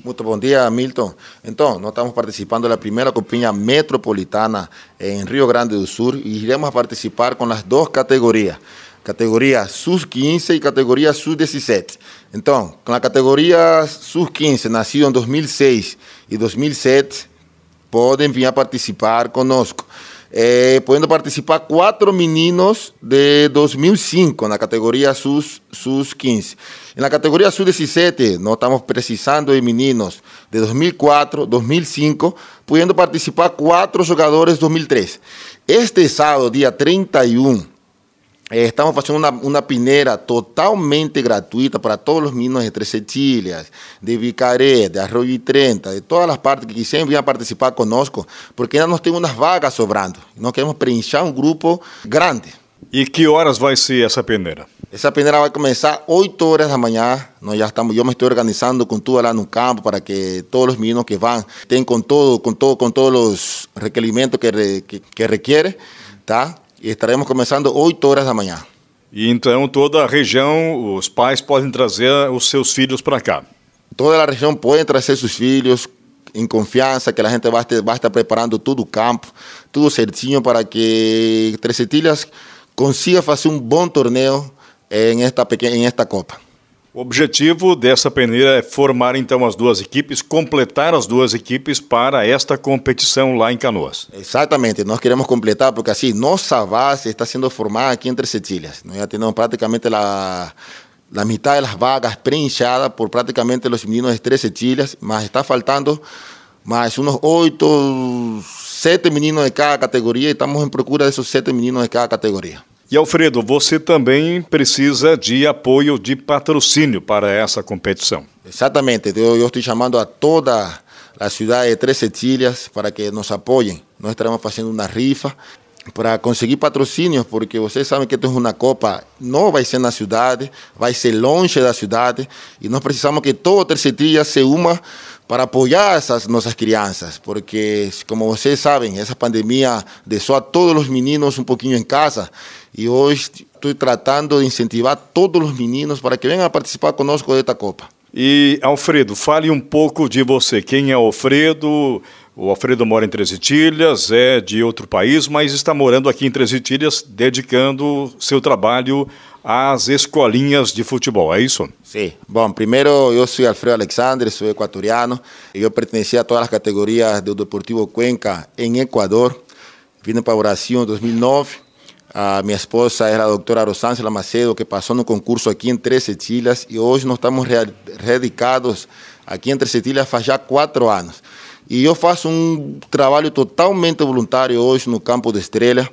Muito bom dia, Milton. Então, nós estamos participando da primeira Copinha Metropolitana em Rio Grande do Sul e iremos participar com as duas categorias, categoria SUS-15 e categoria SUS-17. Então, com a categoria SUS-15, nascido em 2006 e 2007, podem vir a participar conosco. Eh, podendo participar quatro meninos de 2005 na categoria SUS, SUS 15. Na categoria SUS 17, nós estamos precisando de meninos de 2004, 2005, podendo participar quatro jogadores de 2003. Este sábado, dia 31 eh, estamos fazendo uma, uma peneira totalmente gratuita para todos os meninos de Trece Etilhas, de Vicaré, de Arroio e 30, de todas as partes que quiserem vir participar conosco, porque ainda nós temos umas vagas sobrando. Nós queremos preencher um grupo grande. E que horas vai ser essa peneira? Essa peneira vai começar 8 horas da manhã. Nós já estamos, eu me estou organizando com tudo lá no campo para que todos os meninos que vão tenham com todo, com todo, com todos os requerimentos que, que, que requer, tá? E estaremos começando 8 horas da manhã. E então toda a região, os pais podem trazer os seus filhos para cá? Toda a região pode trazer seus filhos em confiança, que a gente vai estar, vai estar preparando todo o campo, tudo certinho para que Trecetilhas consiga fazer um bom torneio em esta, pequena, em esta Copa. O objetivo dessa peneira é formar então as duas equipes, completar as duas equipes para esta competição lá em Canoas. Exatamente, nós queremos completar porque assim, nossa base está sendo formada aqui entre Setilhas. Nós já temos praticamente a, a metade das vagas preenchadas por praticamente os meninos de Três Setilhas, mas está faltando mais uns oito, sete meninos de cada categoria e estamos em procura desses sete meninos de cada categoria. E Alfredo, você também precisa de apoio de patrocínio para essa competição. Exatamente, eu, eu estou chamando a toda a cidade de Três Setilhas para que nos apoiem. Nós estaremos fazendo uma rifa para conseguir patrocínios, porque vocês sabem que é uma Copa não vai ser na cidade, vai ser longe da cidade, e nós precisamos que todo Três Setilhas se uma para apoiar essas nossas crianças, porque, como vocês sabem, essa pandemia deixou a todos os meninos um pouquinho em casa, e hoje estou tratando de incentivar todos os meninos para que venham a participar conosco desta Copa. E, Alfredo, fale um pouco de você. Quem é Alfredo? O Alfredo mora em Três Itilhas, é de outro país, mas está morando aqui em Três Itilhas, dedicando seu trabalho às escolinhas de futebol, é isso? Sim. Bom, primeiro eu sou Alfredo Alexandre, sou equatoriano. Eu pertencia a todas as categorias do Deportivo Cuenca em Equador. Vim para o Brasil em 2009 a minha esposa era a doutora Rosângela Macedo, que passou no concurso aqui em Três Setilhas e hoje nós estamos radicados aqui em Três Setilhas faz já quatro anos. E eu faço um trabalho totalmente voluntário hoje no Campo de Estrela,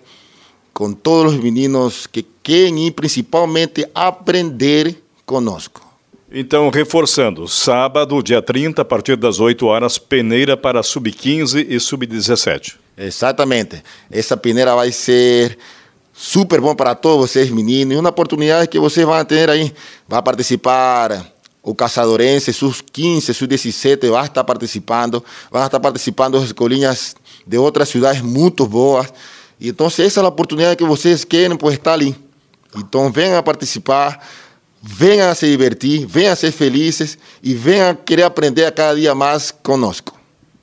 com todos os meninos que querem ir principalmente aprender conosco. Então, reforçando, sábado, dia 30, a partir das 8 horas, peneira para sub-15 e sub-17. Exatamente. Essa peneira vai ser super bom para todos vocês, meninos, e uma oportunidade que vocês vão ter aí. Vai participar o Caçadorense, sus 15, sus 17, vai estar participando, vão estar participando as escolinhas de outras cidades muito boas. Então, essa é a oportunidade que vocês querem, pues estar ali. Então, venham a participar, venham a se divertir, venham a ser felizes e venham a querer aprender a cada dia mais conosco.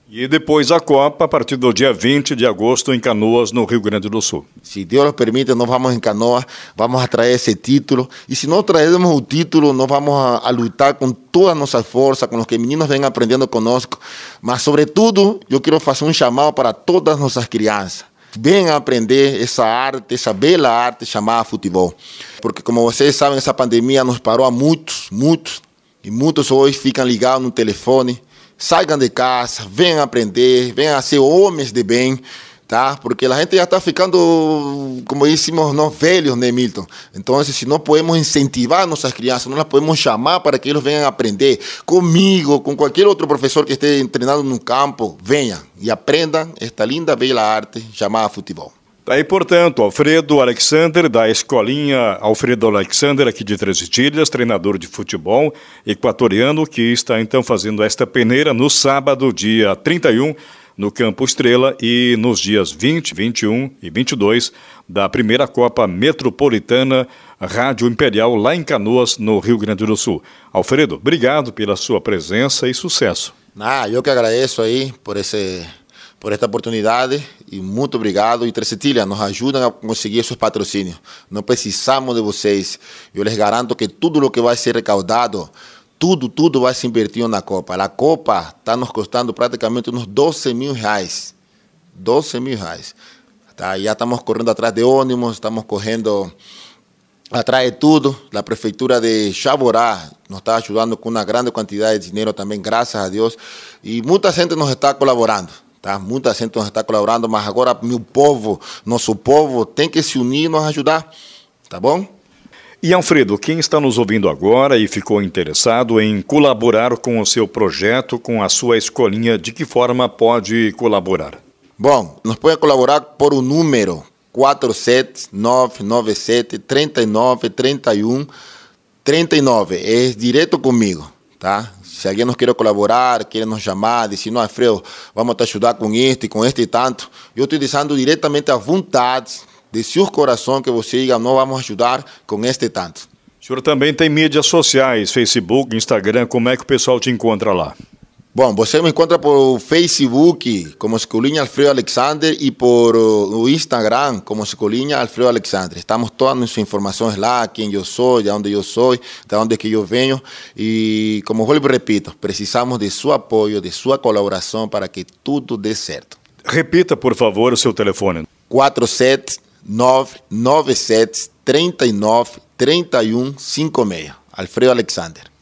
E depois a Copa, a partir do dia 20 de agosto, em Canoas, no Rio Grande do Sul. Se Deus nos permite, nós vamos em Canoas, vamos a trazer esse título. E se não trazemos o título, nós vamos a, a lutar com toda a nossa força, com os que meninos vêm aprendendo conosco. Mas, sobretudo, eu quero fazer um chamado para todas as nossas crianças. Venham aprender essa arte, essa bela arte chamada futebol. Porque, como vocês sabem, essa pandemia nos parou a muitos, muitos. E muitos hoje ficam ligados no telefone saiam de casa, venham aprender, venham a ser homens de bem, tá? Porque a gente já está ficando, como dissemos, nós velhos, né, Milton? Então, se não podemos incentivar nossas crianças, nós podemos chamar para que eles venham aprender comigo, com qualquer outro professor que esteja treinando no campo, venham e aprendam esta linda, bela arte chamada futebol. Daí, portanto, Alfredo Alexander, da Escolinha Alfredo Alexander, aqui de Três Itilhas, treinador de futebol equatoriano, que está então fazendo esta peneira no sábado, dia 31, no Campo Estrela e nos dias 20, 21 e 22 da primeira Copa Metropolitana Rádio Imperial lá em Canoas, no Rio Grande do Sul. Alfredo, obrigado pela sua presença e sucesso. Ah, eu que agradeço aí por esse por esta oportunidade e muito obrigado. E Trecetilha, nos ajudam a conseguir esses patrocínios. Não precisamos de vocês. Eu les garanto que tudo o que vai ser recaudado, tudo, tudo vai se invertir na Copa. A Copa está nos custando praticamente uns 12 mil reais. 12 mil reais. Tá, já estamos correndo atrás de ônibus, estamos correndo atrás de tudo. A prefeitura de Chaborá nos está ajudando com uma grande quantidade de dinheiro também, graças a Deus. E muita gente nos está colaborando. Tá? Muita gente está colaborando, mas agora meu povo, nosso povo, tem que se unir e nos ajudar. Tá bom? E Alfredo, quem está nos ouvindo agora e ficou interessado em colaborar com o seu projeto, com a sua escolinha, de que forma pode colaborar? Bom, nos pode colaborar por o número 47997 39 31 39. É direto comigo, tá? Se alguém nos quer colaborar, quer nos chamar, dizer, não, Alfredo, vamos te ajudar com este, com este e tanto, eu estou dizendo diretamente à vontade de seu coração que você diga, não vamos ajudar com este e tanto. O senhor também tem mídias sociais, Facebook, Instagram, como é que o pessoal te encontra lá? Bom, você me encontra por Facebook como Escolinha Alfredo Alexander e por o Instagram como Escolinha Alfredo Alexander. Estamos todas as informações lá, quem eu sou, de onde eu sou, de onde que eu venho. E como volto repito, precisamos de seu apoio, de sua colaboração para que tudo dê certo. Repita, por favor, o seu telefone. 47997 39 31 56. Alfredo Alexander.